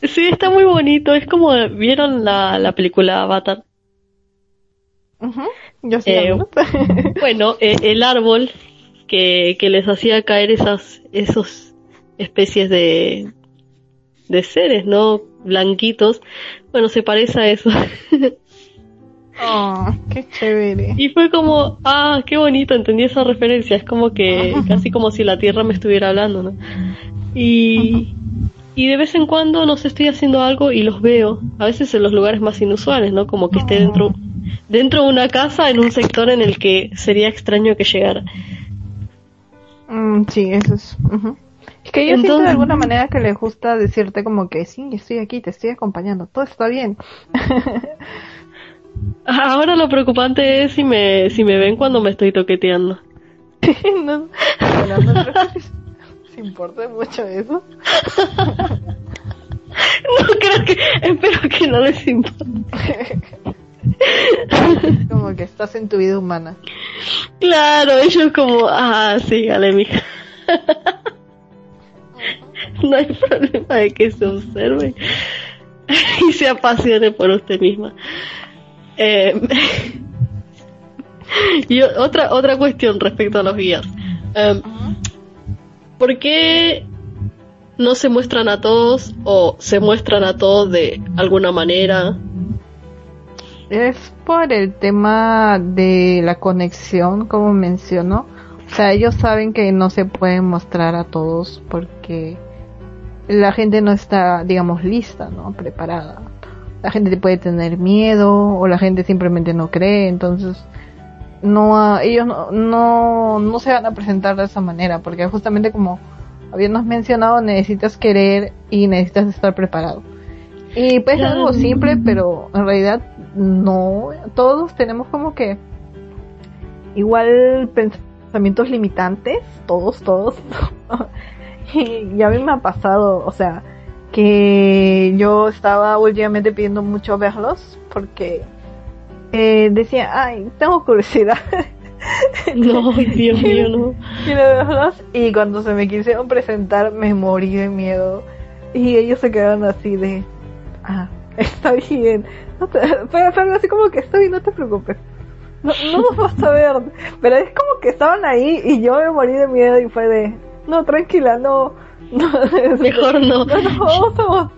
Sí, está muy bonito, es como, ¿vieron la, la película Avatar? Ujú, Yo sí, Eh. Bueno, eh, el árbol que, que les hacía caer esas esos especies de, de seres, ¿no? Blanquitos. Bueno, se parece a eso. Oh, qué chévere. y fue como, ah, qué bonito, entendí esa referencia. Es como que, casi como si la Tierra me estuviera hablando, ¿no? Y, y de vez en cuando, no sé, estoy haciendo algo y los veo. A veces en los lugares más inusuales, ¿no? Como que esté dentro, dentro de una casa, en un sector en el que sería extraño que llegara. Mm, sí, eso es. ujú. Es que yo siento de Entonces- alguna manera que les gusta decirte como que sí, estoy aquí, te estoy acompañando, todo está bien. Ahora lo preocupante es si me, si me ven cuando me estoy toqueteando. no, bueno, no creo que les les importe mucho eso. No creo que, espero que no les importe. Es como que estás en tu vida humana. Claro, ellos como, ah, sígale, mija. No hay problema de que se observe y se apasione por usted misma. Eh, y otra, otra cuestión respecto a los guías. Em, ¿Por qué no se muestran a todos o se muestran a todos de alguna manera? Es por el tema de la conexión, como mencionó. O sea, ellos saben que no se pueden mostrar a todos porque la gente no está, digamos, lista, ¿no? Preparada. La gente puede tener miedo o la gente simplemente no cree, entonces no ellos no, no, no se van a presentar de esa manera porque justamente como habíamos mencionado necesitas querer y necesitas estar preparado. Y puede ser algo simple, pero en realidad no. Todos tenemos como que igual pensamientos limitantes, todos, todos. y, y a mí me ha pasado, o sea, que yo estaba últimamente pidiendo mucho verlos porque eh, decía, ay, tengo curiosidad. No, Dios mío, no. Y, y cuando se me quisieron presentar, me morí de miedo. Y ellos se quedaron así de, ah, está bien. No te, pero, así como que está bien, no te preocupes. No, no nos vas a ver. Pero es como que estaban ahí y yo me morí de miedo y fue de, no, tranquila, no. No Mejor no. no, no vamos a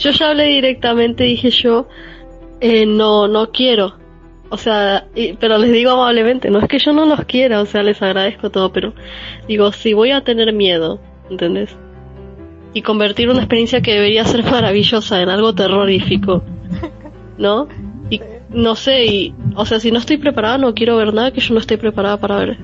yo ya hablé directamente, dije yo, eh, no, no quiero. O sea, pero les digo amablemente, no es que yo no los quiera, o sea, les agradezco todo, pero digo, si voy a tener miedo, ¿entendés? Y convertir una experiencia que debería ser maravillosa en algo terrorífico, ¿no? Y no sé, y, o sea, si no estoy preparada, no quiero ver nada que yo no esté preparada para ver.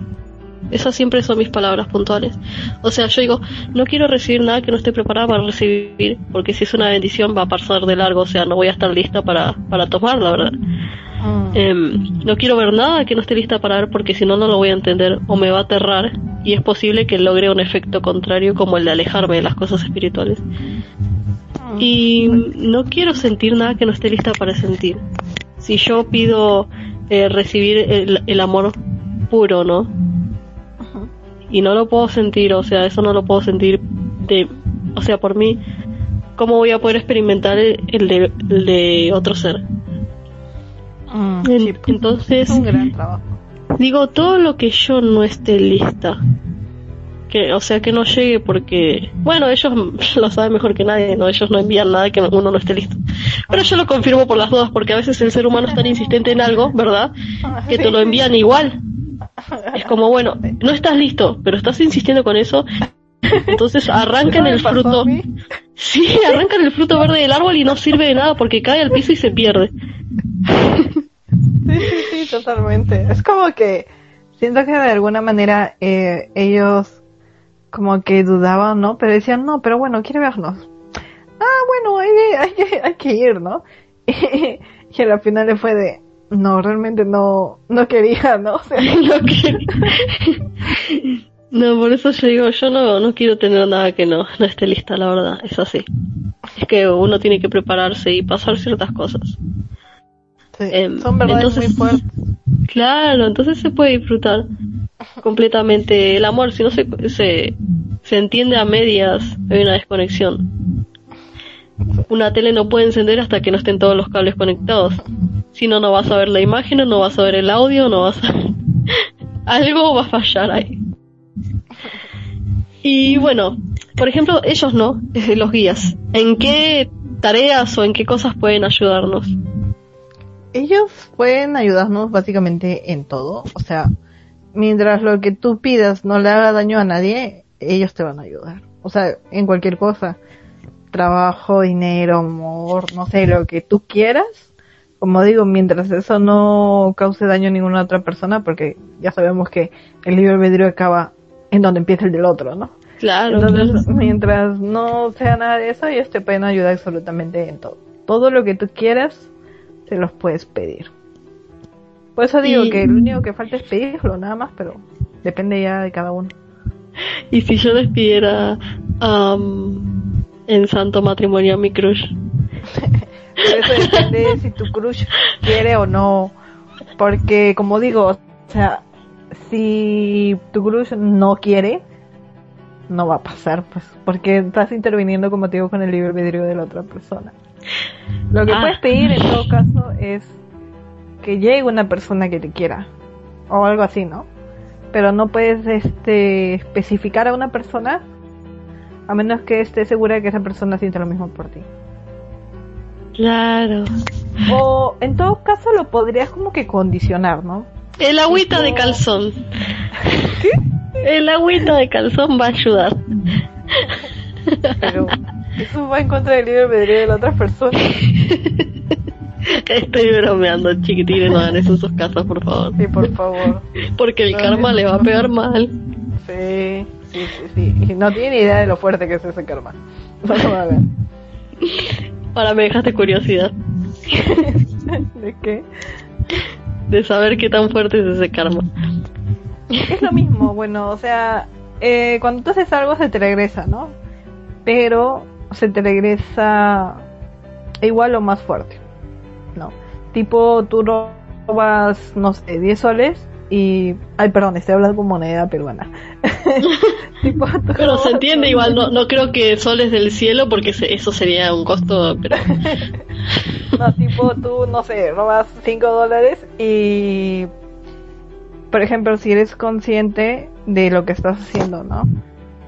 Esas siempre son mis palabras puntuales. O sea, yo digo, no quiero recibir nada que no esté preparada para recibir, porque si es una bendición va a pasar de largo, o sea, no voy a estar lista para, para tomarla, ¿verdad? Ah. Em, no quiero ver nada que no esté lista para ver porque si no, no lo voy a entender o me va a aterrar y es posible que logre un efecto contrario como el de alejarme de las cosas espirituales. Ah. Y no quiero sentir nada que no esté lista para sentir. Si yo pido eh, recibir el, el amor puro, ¿no? Y no lo puedo sentir, o sea, eso no lo puedo sentir de, o sea, por mí, ¿cómo voy a poder experimentar el, de, de, otro ser? Mm, pues, entonces, un gran trabajo. digo, todo lo que yo no esté lista, que, o sea, que no llegue porque, bueno, ellos lo saben mejor que nadie, no, ellos no envían nada que uno no esté listo. Pero yo lo confirmo por las dudas, porque a veces el ser humano es tan insistente en algo, ¿verdad? Que te lo envían igual. Es como, bueno, no estás listo, pero estás insistiendo con eso. Entonces arrancan el fruto. Sí, arrancan el fruto verde del árbol y no sirve de nada porque cae al piso y se pierde. Sí, sí, sí, totalmente. Es como que siento que de alguna manera eh, ellos como que dudaban, ¿no? Pero decían, no, pero bueno, quiere vernos. Ah, bueno, hay, hay, hay que ir, ¿no? Y, y al final le fue de, no, realmente no, no quería, ¿no? no, por eso yo digo, yo no, no quiero tener nada que no, no esté lista, la verdad, es así. Es que uno tiene que prepararse y pasar ciertas cosas. Em, son verdades muy fuertes. Claro, entonces se puede disfrutar completamente el amor, si no se, se, se entiende a medias, hay una desconexión. Una tele no puede encender hasta que no estén todos los cables conectados. Si no, no vas a ver la imagen, no vas a ver el audio, no vas a... Algo va a fallar ahí. Y bueno, por ejemplo, ellos no, los guías. ¿En qué tareas o en qué cosas pueden ayudarnos? Ellos pueden ayudarnos básicamente en todo. O sea, mientras lo que tú pidas no le haga daño a nadie, ellos te van a ayudar. O sea, en cualquier cosa. Trabajo, dinero, amor, no sé, lo que tú quieras, como digo, mientras eso no cause daño a ninguna otra persona, porque ya sabemos que el libre albedrío acaba en donde empieza el del otro, ¿no? Claro. Entonces, mientras no sea nada de eso, ellos te pueden ayudar absolutamente en todo. Todo lo que tú quieras, se los puedes pedir. Por eso digo que lo único que falta es pedirlo, nada más, pero depende ya de cada uno. Y si yo les pidiera en santo matrimonio a mi crush, eso depende si tu crush quiere o no. Porque, como digo, o sea, si tu crush no quiere, no va a pasar, pues, porque estás interviniendo, como te digo, con el libre albedrío de la otra persona. Lo que ah. puedes pedir en todo caso es que llegue una persona que te quiera, o algo así, ¿no? Pero no puedes este, especificar a una persona a menos que estés segura de que esa persona siente lo mismo por ti. Claro. O en todo caso lo podrías como que condicionar, ¿no? El agüita de calzón. ¿Qué? El agüita de calzón va a ayudar. Pero eso va en contra del libre albedrío de la otra persona. Estoy bromeando, chiquitines, no hagan eso en sus casas, por favor. Sí, por favor. Porque el karma le va a pegar mal. Sí, sí, sí, sí. Y no tiene ni idea de lo fuerte que es ese karma. Vamos a ver. Ahora me dejaste curiosidad. ¿De qué? De saber qué tan fuerte es ese karma. Es lo mismo, bueno, o sea, eh, cuando tú haces algo se te regresa, ¿no? Pero se te regresa igual o más fuerte, ¿no? Tipo, tú robas, no sé, 10 soles y... Ay, perdón, estoy hablando con moneda peruana. tipo, pero se entiende igual, no, no creo que soles del cielo porque eso sería un costo, pero... no, tipo, tú, no sé, robas 5 dólares y... Por ejemplo, si eres consciente de lo que estás haciendo, ¿no?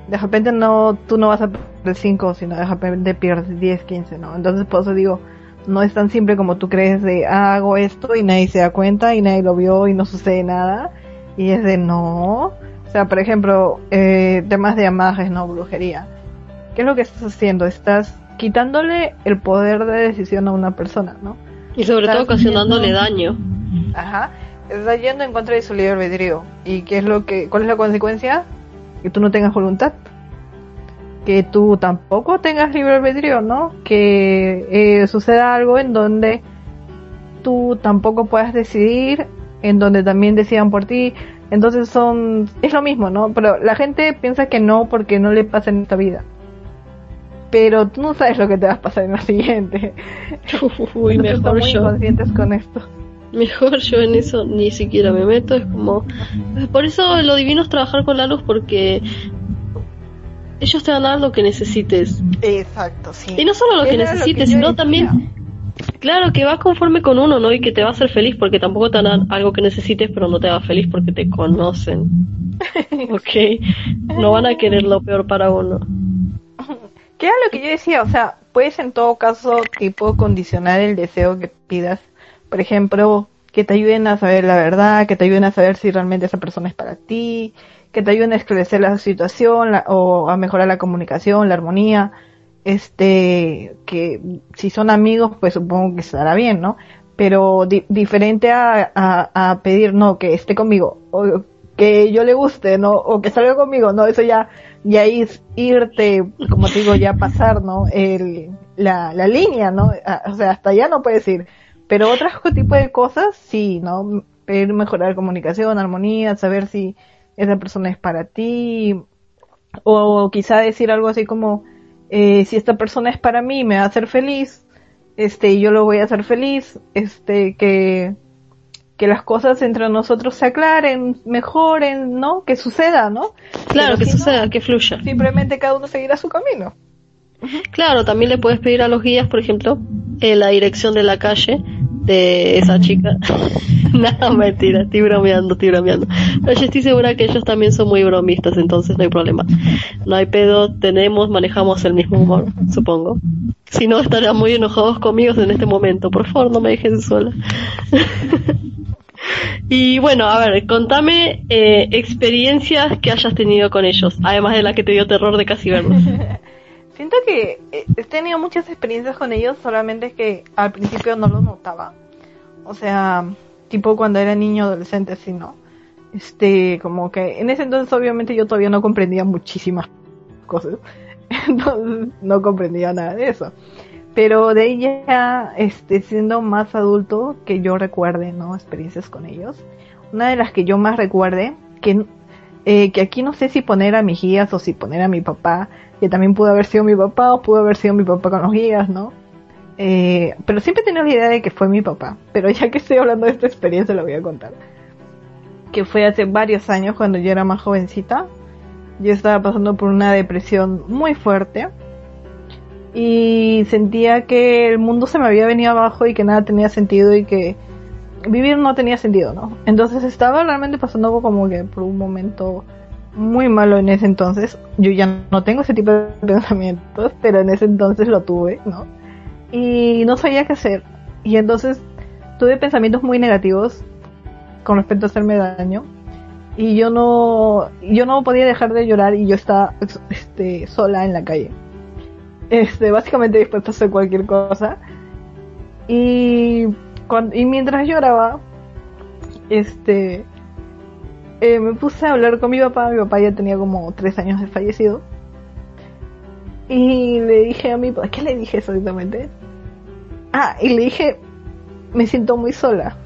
De repente no, tú no vas a perder 5, sino de repente pierdes 10, 15, ¿no? Entonces por eso digo, no es tan simple como tú crees de ah, hago esto y nadie se da cuenta y nadie lo vio y no sucede nada. Y es de no. O sea, por ejemplo, eh, temas de amajes, no brujería. ¿Qué es lo que estás haciendo? Estás quitándole el poder de decisión a una persona, ¿no? Y sobre todo ocasionándole daño. Ajá. Estás yendo en contra de su libre albedrío. ¿Y qué es lo que, cuál es la consecuencia? Que tú no tengas voluntad que tú tampoco tengas libre albedrío, ¿no? Que eh, suceda algo en donde tú tampoco puedas decidir, en donde también decidan por ti. Entonces son, es lo mismo, ¿no? Pero la gente piensa que no porque no le pasa en esta vida. Pero tú no sabes lo que te va a pasar en la siguiente. Uy, mejor muy yo. conscientes con esto. Mejor yo en eso ni siquiera me meto, es como... Por eso lo divino es trabajar con la luz, porque ellos te van a dar lo que necesites. Exacto, sí. Y no solo lo que necesites, sino también, claro, que va conforme con uno, ¿no? Y que te va a hacer feliz, porque tampoco te dan algo que necesites, pero no te va feliz porque te conocen. ok, no van a querer lo peor para uno. ¿Qué era lo que yo decía? O sea, puedes en todo caso, tipo, condicionar el deseo que pidas. Por ejemplo, que te ayuden a saber la verdad, que te ayuden a saber si realmente esa persona es para ti, que te ayuden a esclarecer la situación o a mejorar la comunicación, la armonía. Este, que si son amigos, pues supongo que estará bien, ¿no? Pero diferente a, a, pedir, no, que esté conmigo, o que yo le guste, ¿no? O que salga conmigo, no, eso ya, ya es irte, como te digo, ya pasar, ¿no? El, la, la línea, ¿no? O sea, hasta allá no puedes ir. Pero otro tipo de cosas, sí, ¿no? Pedir mejorar comunicación, armonía, saber si esa persona es para ti, o quizá decir algo así como, eh, si esta persona es para mí, me va a hacer feliz, este, yo lo voy a hacer feliz, este, que, que las cosas entre nosotros se aclaren, mejoren, ¿no? Que suceda, ¿no? Claro, que suceda, que fluya. Simplemente cada uno seguirá su camino. Claro, también le puedes pedir a los guías, por ejemplo, eh, la dirección de la calle de esa chica. no, mentira, estoy bromeando, estoy bromeando. Pero yo estoy segura que ellos también son muy bromistas, entonces no hay problema. No hay pedo, tenemos, manejamos el mismo humor, supongo. Si no, estarían muy enojados conmigo en este momento. Por favor, no me dejen sola. y bueno, a ver, contame eh, experiencias que hayas tenido con ellos, además de la que te dio terror de casi verlos. Siento que eh, he tenido muchas experiencias con ellos, solamente que al principio no lo notaba. O sea, tipo cuando era niño, adolescente, sí, ¿no? Este, como que en ese entonces obviamente yo todavía no comprendía muchísimas cosas. Entonces no comprendía nada de eso. Pero de ella, este, siendo más adulto, que yo recuerde, ¿no? Experiencias con ellos. Una de las que yo más recuerde, que, eh, que aquí no sé si poner a mis guías o si poner a mi papá, que también pudo haber sido mi papá o pudo haber sido mi papá con los guías, ¿no? Eh, pero siempre tenido la idea de que fue mi papá. Pero ya que estoy hablando de esta experiencia, lo voy a contar. Que fue hace varios años cuando yo era más jovencita. Yo estaba pasando por una depresión muy fuerte. Y sentía que el mundo se me había venido abajo y que nada tenía sentido y que vivir no tenía sentido, ¿no? Entonces estaba realmente pasando como que por un momento muy malo en ese entonces. Yo ya no tengo ese tipo de pensamientos, pero en ese entonces lo tuve, ¿no? Y no sabía qué hacer. Y entonces tuve pensamientos muy negativos con respecto a hacerme daño. Y yo no, yo no podía dejar de llorar y yo estaba este, sola en la calle. Este, básicamente dispuesta a hacer cualquier cosa. Y, y mientras lloraba, este, eh, me puse a hablar con mi papá, mi papá ya tenía como tres años de fallecido. Y le dije a mi papá, ¿qué le dije exactamente? Ah, y le dije, me siento muy sola.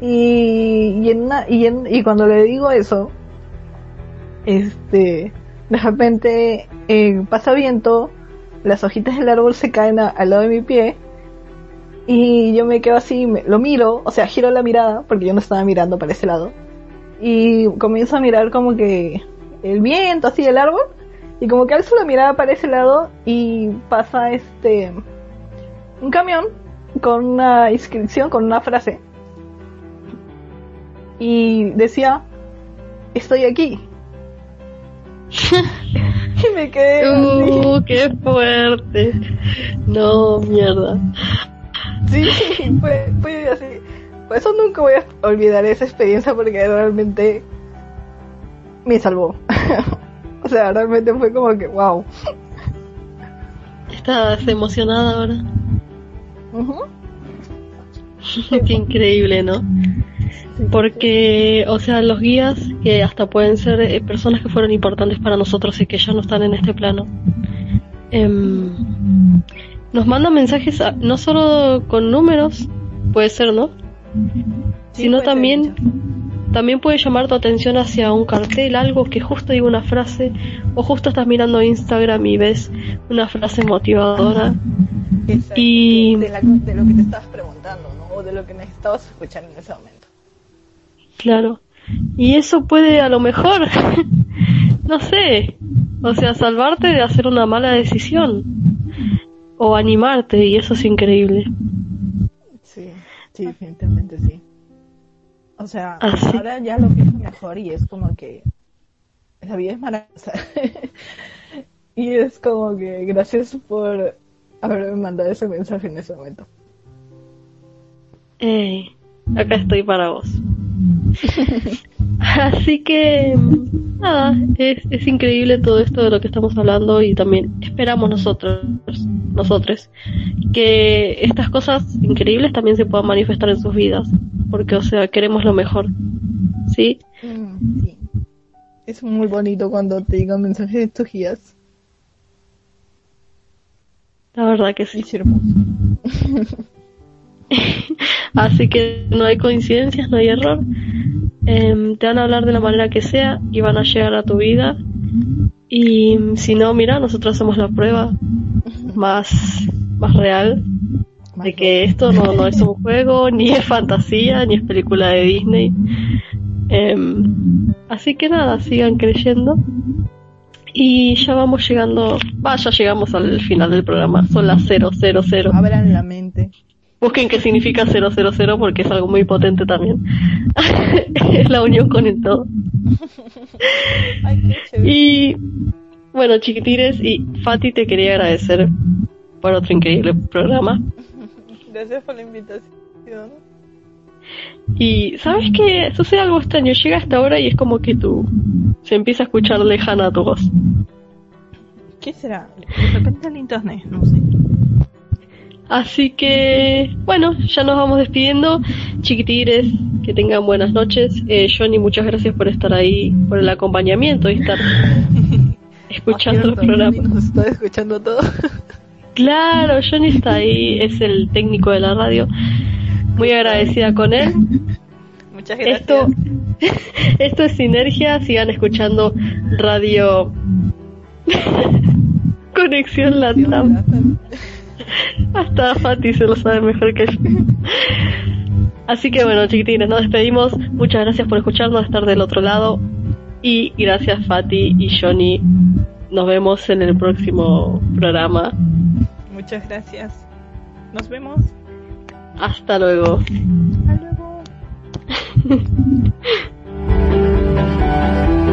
Y, y, en y, en, y cuando le digo eso, este, de repente eh, pasa viento, las hojitas del árbol se caen al lado de mi pie Y yo me quedo así, me- lo miro, o sea, giro la mirada, porque yo no estaba mirando para ese lado. Y comienzo a mirar como que el viento, así, el árbol. Y como que alzo la mirada para ese lado y pasa este un camión con una inscripción, con una frase. Y decía, estoy aquí. y me quedé así. Uh, qué fuerte. No, mierda. Sí, fue, fue así. Por eso nunca voy a olvidar esa experiencia porque realmente me salvó. o sea, realmente fue como que, wow. Estás emocionada ahora. Ujú. Qué increíble, ¿no? Porque, o sea, los guías que hasta pueden ser eh, personas que fueron importantes para nosotros y que ya no están en este plano, em, nos mandan mensajes a- no solo con números, puede ser, ¿no? Sí, sino ser, también también puede llamar tu atención hacia un cartel, algo que justo diga una frase, o justo estás mirando Instagram y ves una frase motivadora. Exacto, y- de, la- de lo que te estabas preguntando, ¿no? O de lo que necesitabas escuchar en ese momento. Claro. Y eso puede a lo mejor, no sé, o sea, salvarte de hacer una mala decisión. O animarte, y eso es increíble. Sí, sí, definitivamente sí. O sea, Ah, ahora ya lo pienso mejor y es como que la vida es maravillosa. y es como que gracias por haberme mandado ese mensaje en ese momento. Ey, acá estoy para vos. Así que, nada, es, es increíble todo esto de lo que estamos hablando y también esperamos nosotros, nosotros, que estas cosas increíbles también se puedan manifestar en sus vidas, porque, o sea, queremos lo mejor, ¿sí? Mm, sí. Es muy bonito cuando te llegan mensajes de tus guías. La verdad que sí. Es hermoso. Así que no hay coincidencias, no hay error. Em, te van a hablar de la manera que sea y van a llegar a tu vida. Y si no, mira, nosotros hacemos la prueba más, más real de que esto no, no es un juego, ni es fantasía, ni es película de Disney. Em, así que nada, sigan creyendo. Y ya vamos llegando, va, ya llegamos al final del programa, son las 000. Abran la mente. Busquen qué significa 000 porque es algo muy potente también. es la unión con el todo. Ay, qué chévere. Y bueno, chiquitires, y Fati te quería agradecer por otro increíble programa. Gracias por la invitación. Y sabes que sucede algo extraño, llega esta hora y es como que tú se empieza a escuchar lejana tu voz. ¿Qué será? De repente el internet, no sé. Así que, bueno, ya nos vamos despidiendo. Chiquitires, que tengan buenas noches. Eh, Johnny, muchas gracias por estar ahí, por el acompañamiento y estar escuchando el Ah, cierto, programa. Johnny Nos está escuchando todo. Claro, Johnny está ahí, es el técnico de la radio. Muy agradecida con él. Muchas gracias. Esto, esto es Sinergia, sigan escuchando Radio Conexión Latam. Hasta Fati se lo sabe mejor que yo. Así que bueno, chiquitines, nos despedimos. Muchas gracias por escucharnos, estar del otro lado. Y gracias Fati y Johnny. Nos vemos en el próximo programa. Muchas gracias. Nos vemos. Hasta luego. Hasta luego.